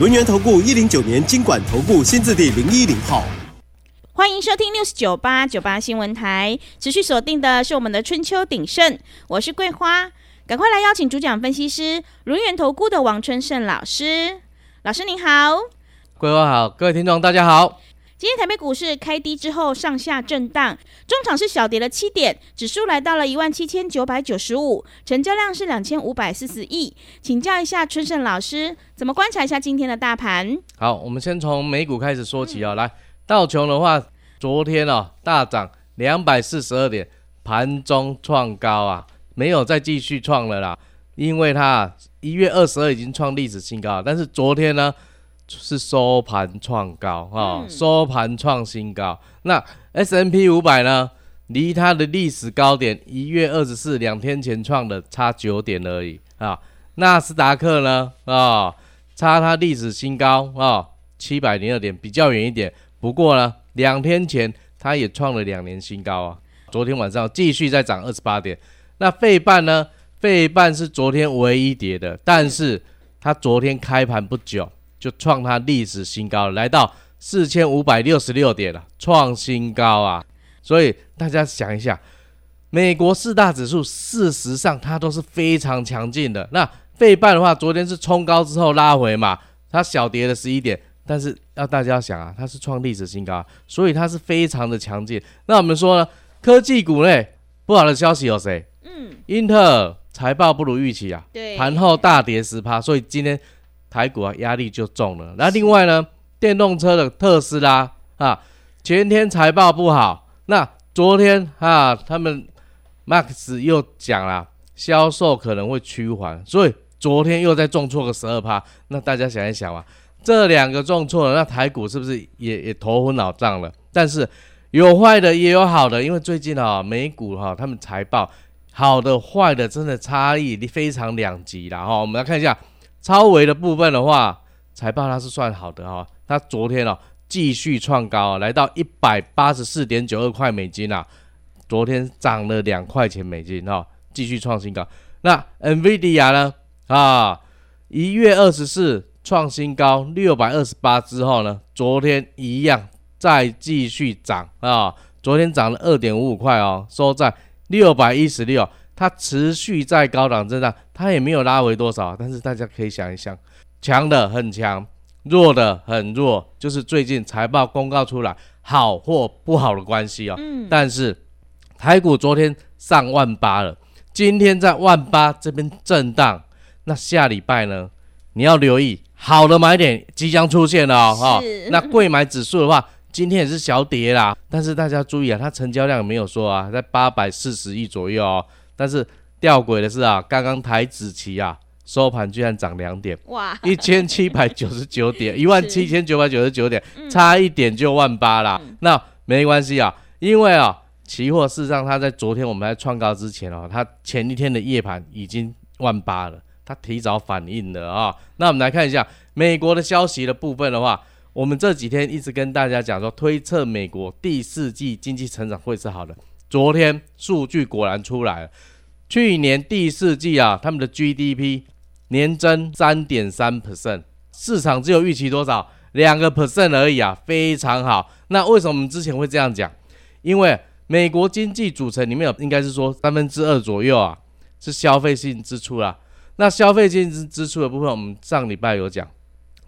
轮源投顾一零九年经管投顾新字第零一零号。欢迎收听 News 九八九八新闻台，持续锁定的是我们的春秋鼎盛，我是桂花，赶快来邀请主讲分析师轮源投顾的王春盛老师，老师您好，桂花好，各位听众大家好。今天台北股市开低之后上下震荡，中场是小跌了七点，指数来到了一万七千九百九十五，成交量是两千五百四十亿。请教一下春盛老师，怎么观察一下今天的大盘？好，我们先从美股开始说起啊、来，道琼的话，昨天哦大涨两百四十二点，盘中创高啊，没有再继续创了啦，因为它一月二十二已经创历史新高，但是昨天呢？是收盘创高啊，收盘创新高。那 S&P 五百呢？离它的历史高点一月二十四两天前创的差九点而已啊。纳斯达克呢？啊，差它历史新高啊，七百零二点，比较远一点。不过呢，两天前它也创了两年新高啊。昨天晚上继续再涨二十八点。那费半呢？费半是昨天唯一跌的，但是它昨天开盘不久。就创它历史新高，来到四千五百六十六点了，创新高啊！所以大家想一下，美国四大指数事实上它都是非常强劲的。那费半的话，昨天是冲高之后拉回嘛，它小跌了十一点，但是要大家想啊，它是创历史新高，所以它是非常的强劲。那我们说呢，科技股呢，不好的消息有谁？嗯，英特尔财报不如预期啊，对，盘后大跌十趴，所以今天。台股啊，压力就重了。那另外呢，电动车的特斯拉啊，前天财报不好，那昨天啊，他们 Max 又讲了，销售可能会趋缓，所以昨天又再重挫个十二趴。那大家想一想啊，这两个重挫了，那台股是不是也也头昏脑胀了？但是有坏的也有好的，因为最近啊，美股哈、啊，他们财报好的坏的真的差异非常两极了哈。我们来看一下。超微的部分的话，财报它是算好的哈，它昨天哦继续创高，来到一百八十四点九二块美金啊，昨天涨了两块钱美金哈，继续创新高。那 NVIDIA 呢啊，一月二十四创新高六百二十八之后呢，昨天一样再继续涨啊，昨天涨了二点五五块哦，收在六百一十六。它持续在高档震荡，它也没有拉回多少。但是大家可以想一想，强的很强，弱的很弱，就是最近财报公告出来好或不好的关系哦。嗯。但是台股昨天上万八了，今天在万八这边震荡，那下礼拜呢？你要留意好的买点即将出现了哦。哈，那贵买指数的话，今天也是小跌啦。但是大家注意啊，它成交量没有说啊，在八百四十亿左右哦。但是吊诡的是啊，刚刚台子期啊收盘居然涨两点，哇，一千七百九十九点，一万七千九百九十九点，差一点就万八啦。嗯、那没关系啊，因为啊，期货事实上它在昨天我们在创高之前哦、啊，它前一天的夜盘已经万八了，它提早反应了啊。那我们来看一下美国的消息的部分的话，我们这几天一直跟大家讲说，推测美国第四季经济成长会是好的。昨天数据果然出来了，去年第四季啊，他们的 GDP 年增三点三 percent，市场只有预期多少？两个 percent 而已啊，非常好。那为什么我们之前会这样讲？因为美国经济组成里面有，应该是说三分之二左右啊，是消费性支出啦。那消费性支支出的部分，我们上礼拜有讲，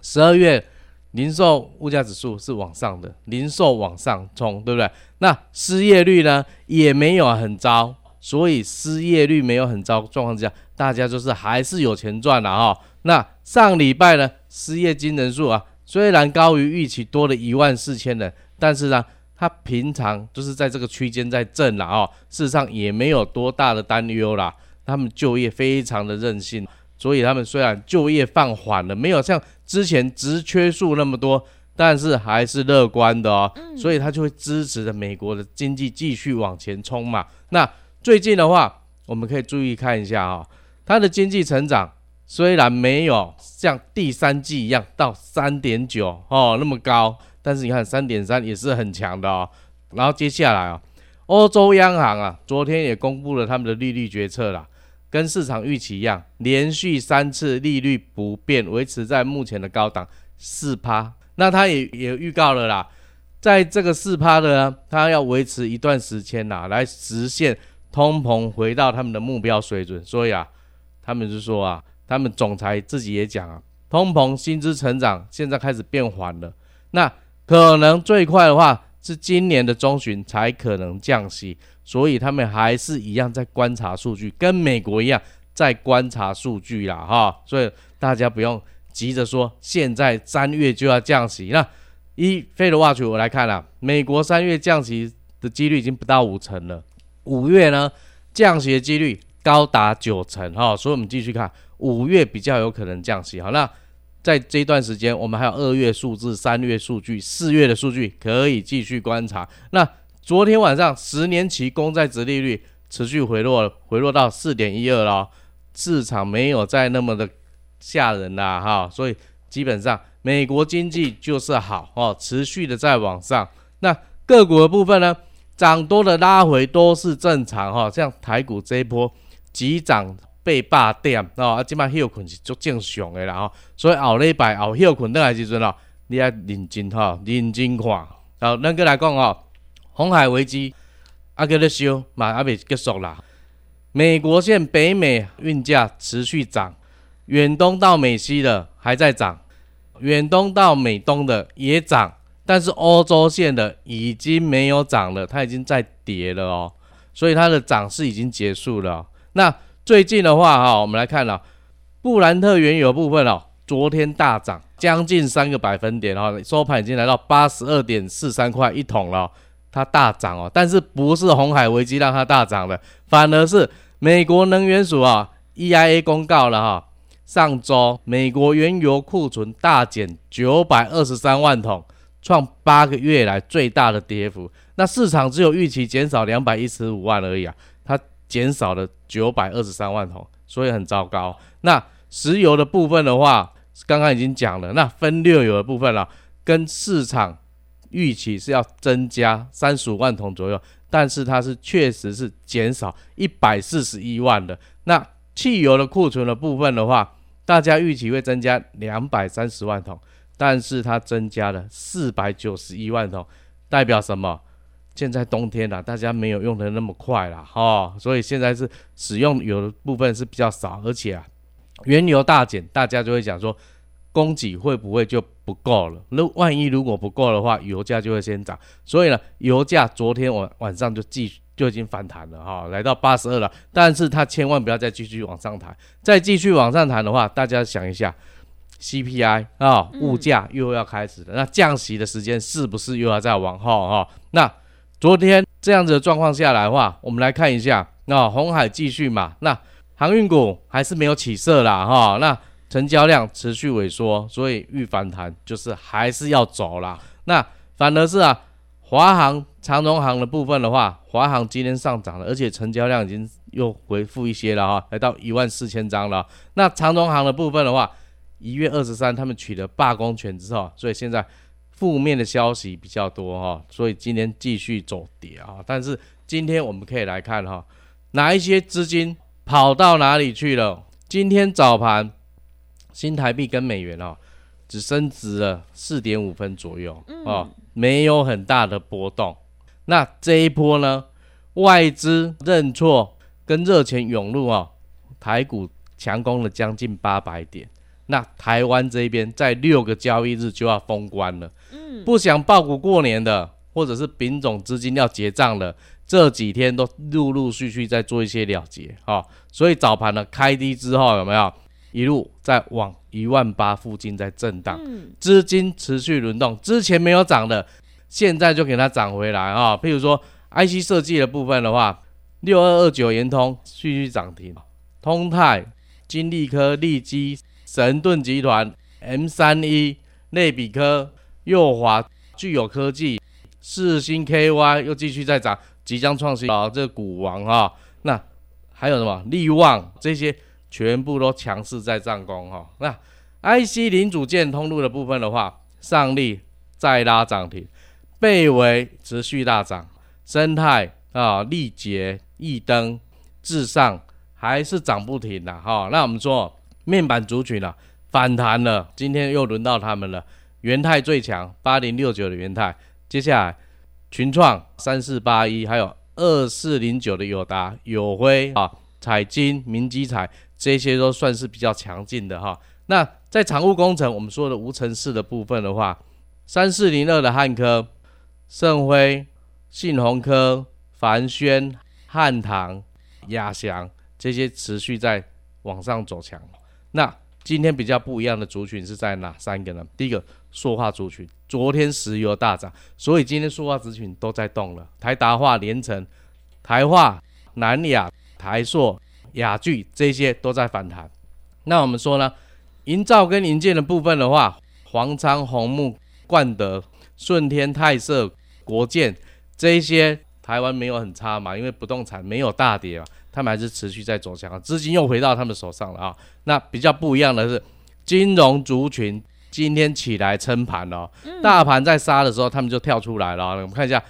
十二月。零售物价指数是往上的，零售往上冲，对不对？那失业率呢也没有很糟，所以失业率没有很糟状况之下，大家就是还是有钱赚了哈。那上礼拜呢，失业金人数啊，虽然高于预期多了一万四千人，但是呢，它平常就是在这个区间在震了啊，事实上也没有多大的担忧啦。他们就业非常的任性。所以他们虽然就业放缓了，没有像之前职缺数那么多，但是还是乐观的哦，所以他就会支持着美国的经济继续往前冲嘛。那最近的话，我们可以注意看一下啊，它的经济成长虽然没有像第三季一样到三点九哦那么高，但是你看三点三也是很强的哦。然后接下来啊，欧洲央行啊昨天也公布了他们的利率决策啦，跟市场预期一样，连续三次利率不变，维持在目前的高档四趴。那他也也预告了啦，在这个四趴的呢，他要维持一段时间呐，来实现通膨回到他们的目标水准。所以啊，他们就说啊，他们总裁自己也讲啊，通膨薪资成长现在开始变缓了。那可能最快的话是今年的中旬才可能降息，所以他们还是一样在观察数据，跟美国一样在观察数据啦哈。所以大家不用。急着说，现在三月就要降息。那一 FedWatch 我来看啊，美国三月降息的几率已经不到五成了。五月呢，降息的几率高达九成哈。所以我们继续看，五月比较有可能降息。好，那在这一段时间，我们还有二月数字、三月数据、四月的数据可以继续观察。那昨天晚上十年期公债殖利率持续回落，回落到四点一二了，市场没有再那么的。吓人啦，哈，所以基本上美国经济就是好哦，持续的在往上。那个股的部分呢，涨多的拉回都是正常哈，像台股这一波急涨被霸点哦，啊，今嘛休困是足正常的啦哈，所以后礼拜后休困倒来时阵哦，你要认真哈，认真看。好，咱个来讲哦，红海危机啊，搁咧烧嘛，还未结束啦。美国线北美运价持续涨。远东到美西的还在涨，远东到美东的也涨，但是欧洲线的已经没有涨了，它已经在跌了哦，所以它的涨势已经结束了。那最近的话哈，我们来看了布兰特原油部分哦，昨天大涨将近三个百分点哦，收盘已经来到八十二点四三块一桶了，它大涨哦，但是不是红海危机让它大涨的，反而是美国能源署啊 EIA 公告了哈。上周，美国原油库存大减九百二十三万桶，创八个月来最大的跌幅。那市场只有预期减少两百一十五万而已啊，它减少了九百二十三万桶，所以很糟糕。那石油的部分的话，刚刚已经讲了，那分六油的部分了，跟市场预期是要增加三十五万桶左右，但是它是确实是减少一百四十一万的。那汽油的库存的部分的话，大家预期会增加两百三十万桶，但是它增加了四百九十一万桶，代表什么？现在冬天了，大家没有用的那么快了哈、所以现在是使用油的部分是比较少，而且啊，原油大减，大家就会讲说，供给会不会就不够了？那万一如果不够的话，油价就会先涨。所以呢，油价昨天晚晚上就继续。就已经反弹了哈，来到八十二了，但是它千万不要再继续往上弹，再继续往上弹的话，大家想一下，CPI 啊，物价又要开始了，那降息的时间是不是又要再往后哈？那昨天这样子的状况下来的话，我们来看一下，那红海继续嘛，那航运股还是没有起色啦哈，那成交量持续萎缩，所以预反弹就是还是要走啦。那反而是啊。华航、长荣航的部分的话，华航今天上涨了，而且成交量已经又回复一些了哈，来到一万四千张了。那长荣航的部分的话，一月二十三他们取得罢工权之后，所以现在负面的消息比较多哈，所以今天继续走跌啊。但是今天我们可以来看哈，哪一些资金跑到哪里去了？今天早盘新台币跟美元哦，只升值了四点五分左右哦。没有很大的波动，那这一波呢？外资认错跟热钱涌入啊，台股强攻了将近八百点。那台湾这边在六个交易日就要封关了，嗯，不想抱股过年的，或者是丙种资金要结账的，这几天都陆陆续续在做一些了结啊。所以早盘呢开低之后有没有一路在往？一万八附近在震荡，资金持续轮动，之前没有涨的，现在就给它涨回来啊！譬如说 IC 设计的部分的话，六二二九延通继续涨停，通泰、金利科、利基、神盾集团、M 三一、内比科、燿华、聚友科技、世星 KY 又继续在涨，即将创新啊，这个股王哈、那还有什么力旺这些全部都强势在上攻哈。那 IC 零组件通路的部分的话，上力再拉涨停，倍维持续大涨，生态啊、力捷、易登、至上还是涨不停的哈。那我们说面板族群啊反弹了，今天又轮到他们了。元泰最强，八零六九的元泰，接下来群创三四八一，还有二四零九的友达、友辉啊、彩晶、明基彩，这些都算是比较强劲的哈。那在产物工程，我们说的无尘室的部分的话，三四零二的汉科、盛辉、信鸿科、凡轩、汉唐、亚翔，这些持续在往上走强。那今天比较不一样的族群是在哪三个呢？第一个。塑化族群，昨天石油大涨，所以今天塑化族群都在动了。台达化、联成、台化、南亚、台塑、雅聚这些都在反弹。那我们说呢，营造跟营建的部分的话，黄昌、红木、冠德、顺天、泰色、国建这些，台湾没有很差嘛，因为不动产没有大跌嘛，他们还是持续在走强，资金又回到他们手上了啊。那比较不一样的是金融族群。今天起来撑盘哦，大盘在杀的时候，他们就跳出来了。我们看一下，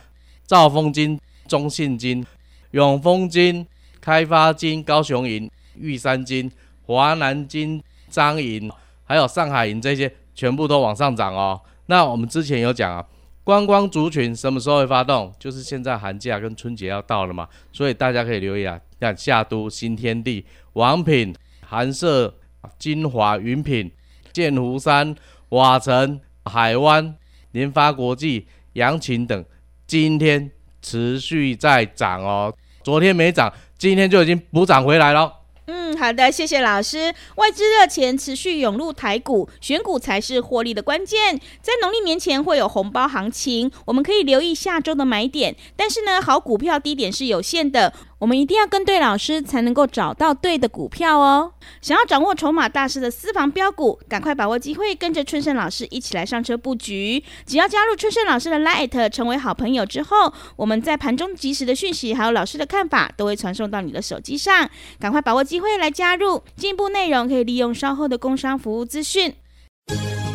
兆丰金、中信金、永丰金、开发金、高雄银、玉山金、华南金、彰银，还有上海银这些，全部都往上涨哦。那我们之前有讲啊，观光族群什么时候会发动？就是现在寒假跟春节要到了嘛，所以大家可以留意啊，像夏都、新天地、王品、寒舍、金华、云品。剑湖山、瓦城、海湾、联发国际、阳晴等，今天持续在涨哦。昨天没涨，今天就已经补涨回来了。嗯，好的，谢谢老师。外资热钱持续涌入台股，选股才是获利的关键。在农历年前会有红包行情，我们可以留意下周的买点。但是呢，好股票低点是有限的。我们一定要跟对老师，才能够找到对的股票哦。想要掌握筹码大师的私房标股，赶快把握机会，跟着春盛老师一起来上车布局。只要加入春盛老师的 Light，成为好朋友之后，我们在盘中及时的讯息，还有老师的看法，都会传送到你的手机上。赶快把握机会来加入。进一步内容可以利用稍后的工商服务资讯。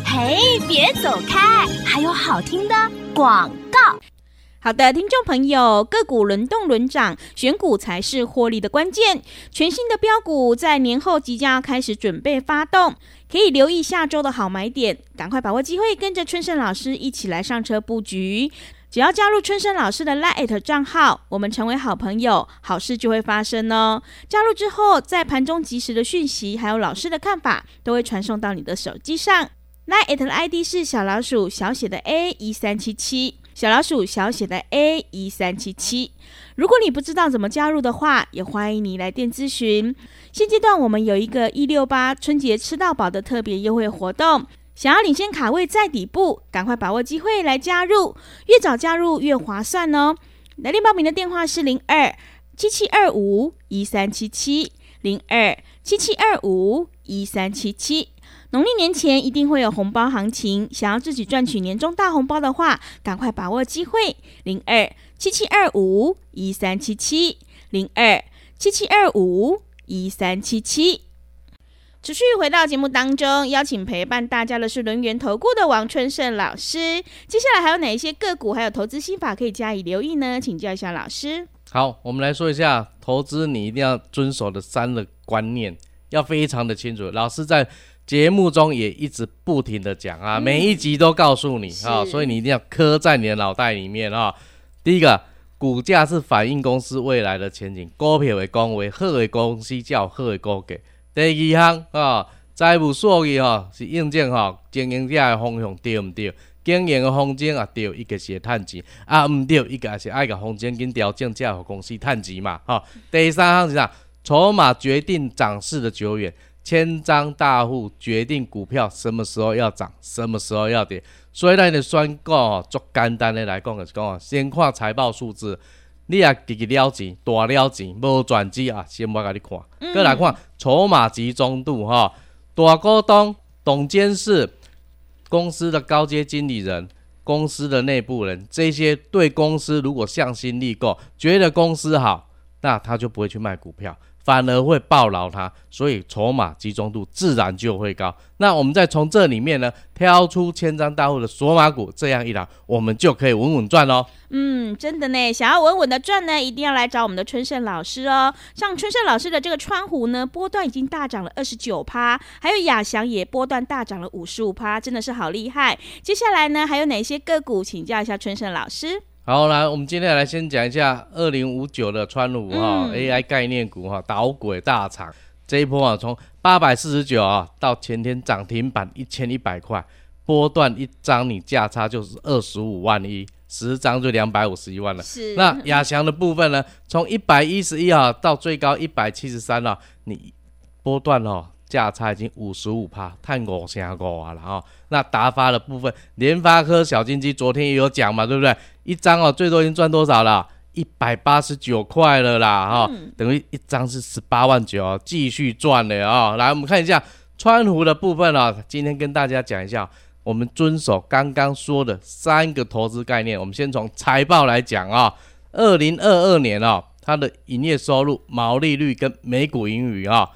嘿，别走开，还有好听的广告。好的，听众朋友，个股轮动轮涨，选股才是获利的关键。全新的标股在年后即将要开始准备发动，可以留意下周的好买点，赶快把握机会，跟着春盛老师一起来上车布局。只要加入春盛老师的 LINE 账号，我们成为好朋友，好事就会发生哦。加入之后，在盘中及时的讯息，还有老师的看法，都会传送到你的手机上。LINE 的 ID 是小老鼠小写的 A 一三七七。小老鼠小写的 A 一三七七，如果你不知道怎么加入的话，也欢迎你来电咨询。现阶段我们有一个一六八春节吃到饱的特别优惠活动，想要领先卡位在底部，赶快把握机会来加入，越早加入越划算哦。来电报名的电话是零二七七二五一三七七零二七七二五一三七七。农历年前一定会有红包行情，想要自己赚取年终大红包的话，赶快把握机会。零二七七二五一三七七零二七七二五一三七七。持续回到节目当中，邀请陪伴大家的是轮源投顾的王春盛老师。接下来还有哪一些个股，还有投资心法可以加以留意呢？请教一下老师。好，我们来说一下投资，你一定要遵守的三个观念，要非常的清楚。老师在。节目中也一直不停的讲啊，每一集都告诉你啊，所以你一定要刻在你的脑袋里面啊。第一个，股价是反映公司未来的前景，股票的公为好的公司叫好的股价。第二项啊，财务数据哈是验证哈经营者的方向对唔对？经营的方针啊对，一个是赚钱啊，唔对，一个是爱个方针跟调整，才好公司赚钱嘛。哈，第三项是啥？筹码决定涨势的久远。千张大户决定股票什么时候要涨，什么时候要跌。所以呢，你选股哦，做简单的来讲就是讲啊，先看财报数字，你也给了钱，大了钱，无转机啊，先不给你看。再来看筹码集中度哈，大股东、董监事、公司的高阶经理人、公司的内部人，这些对公司如果向心力够，觉得公司好，那他就不会去卖股票。反而会抱牢它，所以筹码集中度自然就会高。那我们再从这里面呢，挑出千张大户的索码股，这样一来，我们就可以稳稳赚哦。嗯，真的呢，想要稳稳的赚呢，一定要来找我们的春盛老师哦。像春盛老师的这个川湖呢，波段已经大涨了二十九趴，还有亚翔也波段大涨了五十五趴，真的是好厉害。接下来呢，还有哪些个股？请教一下春盛老师。好，来，我们今天来先讲一下二零五九的川湖哈、嗯、AI 概念股哈，导轨大厂这一波啊，从八百四十九啊到前天涨停板一千一百块，波段一张你价差就是二十五万一，十张就两百五十一万了。是。那亚翔的部分呢，从一百一十一啊到最高一百七十三啊，你波段哦。价差已经五十五趴，太五成五啊了哈。那达发的部分，联发科小金鸡昨天也有讲嘛，对不对？一张哦，最多已经赚多少了？一百八十九块了啦哈，嗯、等于一张是十八万九，继续赚了啊。来，我们看一下川湖的部分啊，今天跟大家讲一下，我们遵守刚刚说的三个投资概念。我们先从财报来讲啊，二零二二年啊，它的营业收入、毛利率跟每股盈余啊。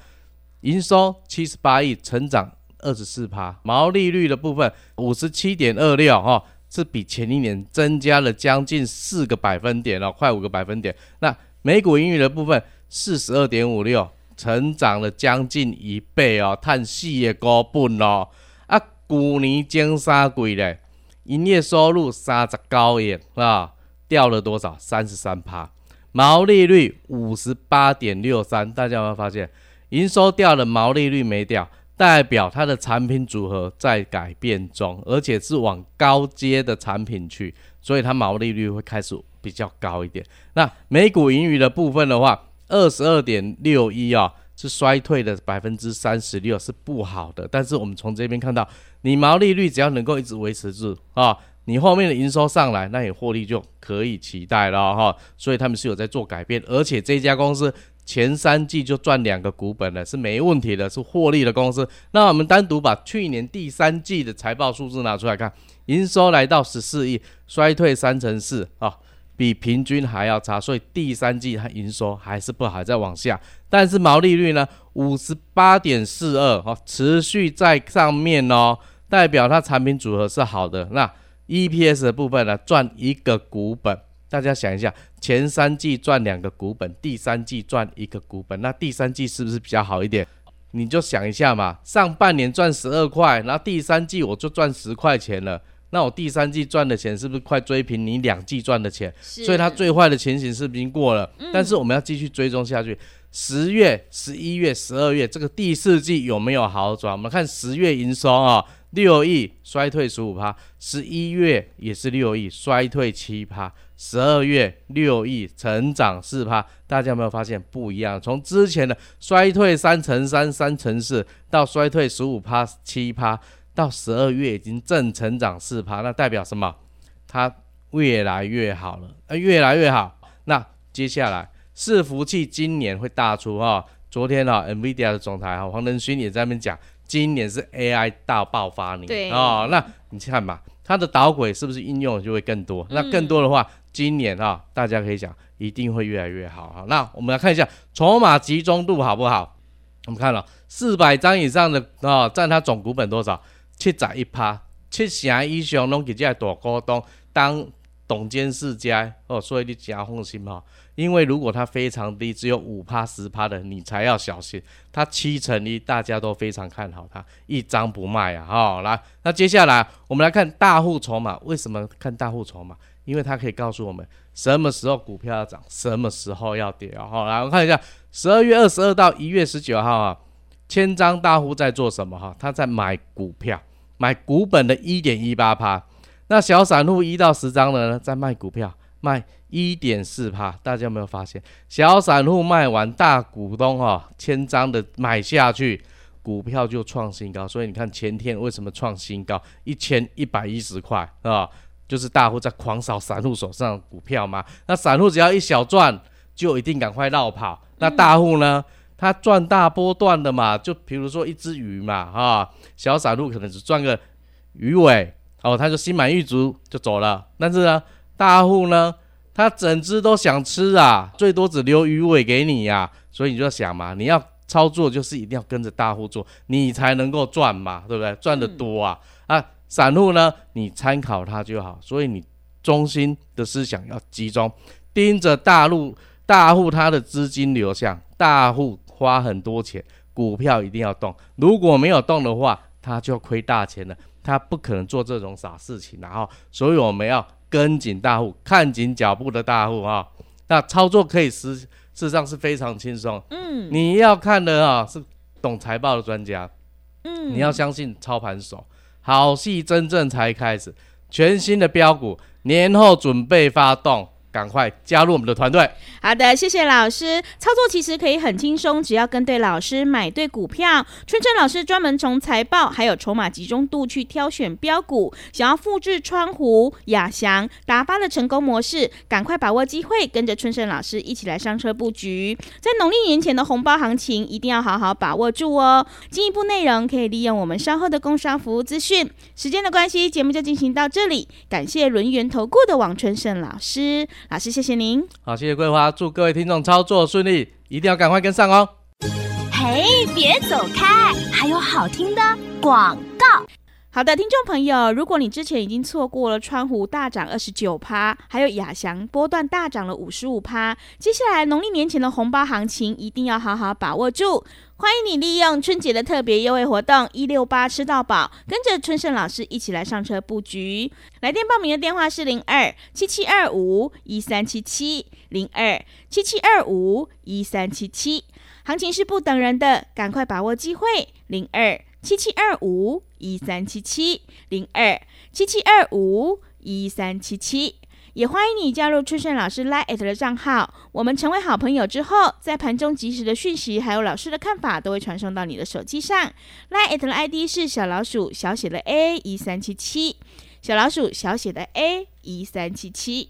营收七十八亿，成长二十四趴，毛利率的部分五十七点二六哈，是比前一年增加了将近四个百分点哦，快五个百分点。那每股盈余的部分四十二点五六，成长了将近一倍哦，碳细也高本哦。啊，去年前三季嘞，营业收入三十九亿啊，掉了多少？三十三趴，毛利率五十八点六三，大家有没有发现？营收掉了，毛利率没掉，代表它的产品组合在改变中，而且是往高阶的产品去，所以它毛利率会开始比较高一点。那每股盈余的部分的话，二十二点六一啊，是衰退的百分之三十六，是不好的。但是我们从这边看到，你毛利率只要能够一直维持住啊，你后面的营收上来，那你获利就可以期待了哈。所以他们是有在做改变，而且这家公司。前三季就赚两个股本了，是没问题的，是获利的公司。那我们单独把去年第三季的财报数字拿出来看，营收来到十四亿，衰退三成四啊，比平均还要差，所以第三季它营收还是不好，还在往下。但是毛利率呢，五十八点四二，哈，持续在上面哦，代表它产品组合是好的。那 EPS 的部分呢，赚一个股本。大家想一下，前三季赚两个股本，第三季赚一个股本，那第三季是不是比较好一点？你就想一下嘛，上半年赚十二块，然后第三季我就赚十块钱了，那我第三季赚的钱是不是快追平你两季赚的钱？所以它最坏的情形是不是已经过了？但是我们要继续追踪下去，十月、十一月、十二月这个第四季有没有好转？我们看十月营收啊，六亿衰退十五趴，十一月也是六亿衰退七趴。十二月六亿成长四趴，大家有没有发现不一样？从之前的衰退三成三、三成四，到衰退十五趴、七趴，到十二月已经正成长四趴，那代表什么？它越来越好了，呃，越来越好。那接下来伺服器今年会大出哈。昨天啊，NVIDIA 的总裁哈黄仁勋也在那边讲，今年是 AI 大爆发年。对哦，那你看嘛，它的导轨是不是应用就会更多？那更多的话。今年啊，大家可以讲一定会越来越好哈。那我们来看一下筹码集中度好不好？我们看了四百张以上的啊，占它总股本多少？七十一趴，七成以上拢给这些大股东当董监事家哦，所以你加放心哈。因为如果它非常低，只有五趴十趴的，你才要小心。它七成一，大家都非常看好它，一张不卖啊哈。来，那接下来我们来看大户筹码，为什么看大户筹码？因为它可以告诉我们什么时候股票要涨，什么时候要跌啊！好，来我们看一下十二月二十二到一月十九号啊，千张大户在做什么哈？他在买股票，买股本的一点一八趴。那小散户一到十张的呢，在卖股票，卖一点四趴。大家有没有发现，小散户卖完，大股东哈千张的买下去，股票就创新高。所以你看前天为什么创新高？一千一百一十块啊！就是大户在狂扫散户手上股票嘛，那散户只要一小赚，就一定赶快绕跑。那大户呢，他赚大波段的嘛，就比如说一只鱼嘛，哈，小散户可能只赚个鱼尾哦，他就心满意足就走了。但是呢，大户呢，他整只都想吃啊，最多只留鱼尾给你呀、啊。所以你就想嘛，你要操作就是一定要跟着大户做，你才能够赚嘛，对不对？赚得多啊、嗯、啊！散户呢，你参考他就好。所以你中心的思想要集中，盯着大陆大户他的资金流向，大户花很多钱，股票一定要动。如果没有动的话，他就亏大钱了。他不可能做这种傻事情，然后，所以我们要跟紧大户，看紧脚步的大户啊。那操作可以实。事实上是非常轻松。嗯，你要看的啊是懂财报的专家。嗯，你要相信操盘手。好戏真正才开始，全新的标股年后准备发动。赶快加入我们的团队。好的，谢谢老师。操作其实可以很轻松，只要跟对老师，买对股票。春春老师专门从财报还有筹码集中度去挑选标股。想要复制川湖、亚翔、达发的成功模式，赶快把握机会，跟着春盛老师一起来上车布局。在农历年前的红包行情，一定要好好把握住哦。进一步内容可以利用我们稍后的工商服务资讯。时间的关系，节目就进行到这里。感谢轮源投顾的王春盛老师。老师，谢谢您。好，谢谢桂花，祝各位听众操作顺利，一定要赶快跟上哦。嘿，别走开，还有好听的广告。好的，听众朋友，如果你之前已经错过了川湖大涨二十九趴，还有亚翔波段大涨了五十五趴，接下来农历年前的红包行情一定要好好把握住。欢迎你利用春节的特别优惠活动一六八吃到饱，跟着春盛老师一起来上车布局。来电报名的电话是零二七七二五一三七七零二七七二五一三七七，行情是不等人的，赶快把握机会零二。七七二五一三七七零二七七二五一三七七，也欢迎你加入春盛老师 Line@ 的账号。我们成为好朋友之后，在盘中及时的讯息，还有老师的看法，都会传送到你的手机上。Line@ 的 ID 是小老鼠小写的 A 一三七七，小老鼠小写的 A 一三七七。